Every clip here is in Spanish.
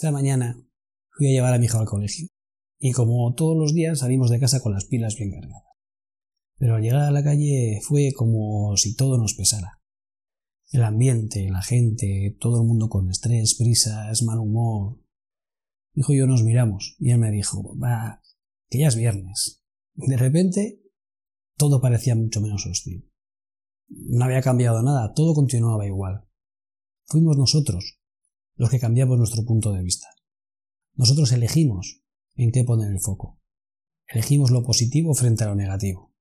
Esta mañana fui a llevar a mi hija al colegio y como todos los días salimos de casa con las pilas bien cargadas. Pero al llegar a la calle fue como si todo nos pesara. El ambiente, la gente, todo el mundo con estrés, prisas, mal humor. Mi hijo y yo nos miramos y él me dijo, va, que ya es viernes. De repente todo parecía mucho menos hostil. No había cambiado nada, todo continuaba igual. Fuimos nosotros los que cambiamos nuestro punto de vista. Nosotros elegimos en qué poner el foco. Elegimos lo positivo frente a lo negativo.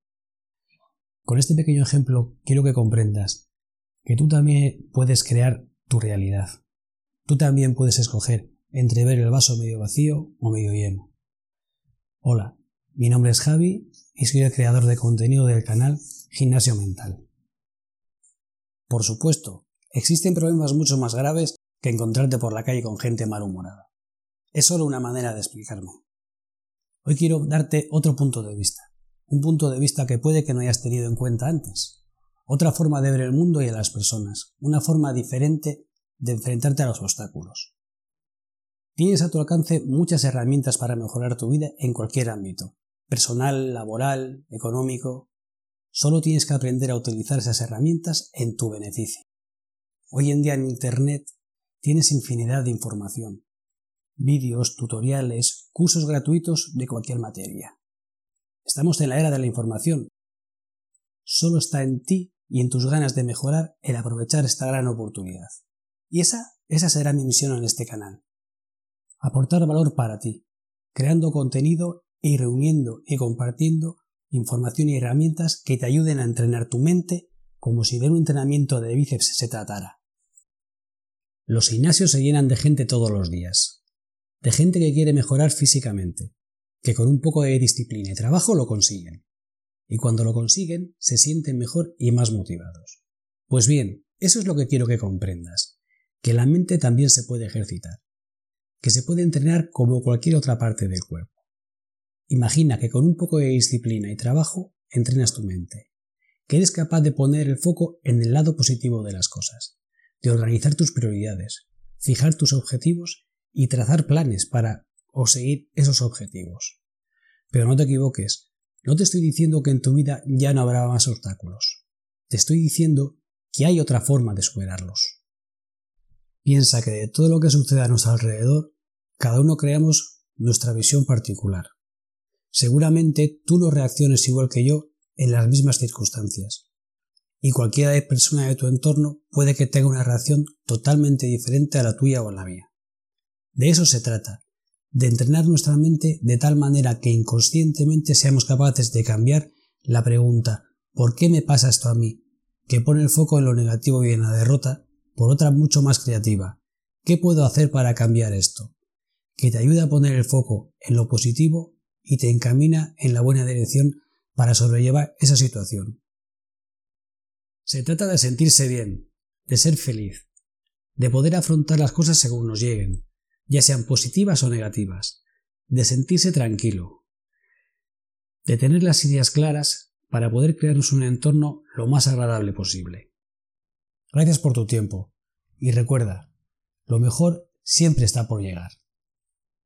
Con este pequeño ejemplo quiero que comprendas que tú también puedes crear tu realidad. Tú también puedes escoger entre ver el vaso medio vacío o medio lleno. Hola, mi nombre es Javi y soy el creador de contenido del canal Gimnasio Mental. Por supuesto, existen problemas mucho más graves que encontrarte por la calle con gente malhumorada. Es solo una manera de explicarme. Hoy quiero darte otro punto de vista, un punto de vista que puede que no hayas tenido en cuenta antes, otra forma de ver el mundo y a las personas, una forma diferente de enfrentarte a los obstáculos. Tienes a tu alcance muchas herramientas para mejorar tu vida en cualquier ámbito, personal, laboral, económico. Solo tienes que aprender a utilizar esas herramientas en tu beneficio. Hoy en día en Internet tienes infinidad de información, vídeos, tutoriales, cursos gratuitos de cualquier materia. Estamos en la era de la información. Solo está en ti y en tus ganas de mejorar el aprovechar esta gran oportunidad. Y esa, esa será mi misión en este canal. Aportar valor para ti, creando contenido y reuniendo y compartiendo información y herramientas que te ayuden a entrenar tu mente como si de un entrenamiento de bíceps se tratara. Los gimnasios se llenan de gente todos los días, de gente que quiere mejorar físicamente, que con un poco de disciplina y trabajo lo consiguen. Y cuando lo consiguen, se sienten mejor y más motivados. Pues bien, eso es lo que quiero que comprendas, que la mente también se puede ejercitar, que se puede entrenar como cualquier otra parte del cuerpo. Imagina que con un poco de disciplina y trabajo entrenas tu mente, que eres capaz de poner el foco en el lado positivo de las cosas, de organizar tus prioridades, fijar tus objetivos y trazar planes para conseguir esos objetivos. Pero no te equivoques, no te estoy diciendo que en tu vida ya no habrá más obstáculos. Te estoy diciendo que hay otra forma de superarlos. Piensa que de todo lo que sucede a nuestro alrededor, cada uno creamos nuestra visión particular. Seguramente tú no reacciones igual que yo en las mismas circunstancias, y cualquier persona de tu entorno puede que tenga una reacción totalmente diferente a la tuya o a la mía. De eso se trata, de entrenar nuestra mente de tal manera que inconscientemente seamos capaces de cambiar la pregunta ¿por qué me pasa esto a mí? que pone el foco en lo negativo y en la derrota, por otra mucho más creativa. ¿Qué puedo hacer para cambiar esto? que te ayuda a poner el foco en lo positivo y te encamina en la buena dirección para sobrellevar esa situación. Se trata de sentirse bien, de ser feliz, de poder afrontar las cosas según nos lleguen, ya sean positivas o negativas, de sentirse tranquilo, de tener las ideas claras para poder crearnos un entorno lo más agradable posible. Gracias por tu tiempo y recuerda, lo mejor siempre está por llegar.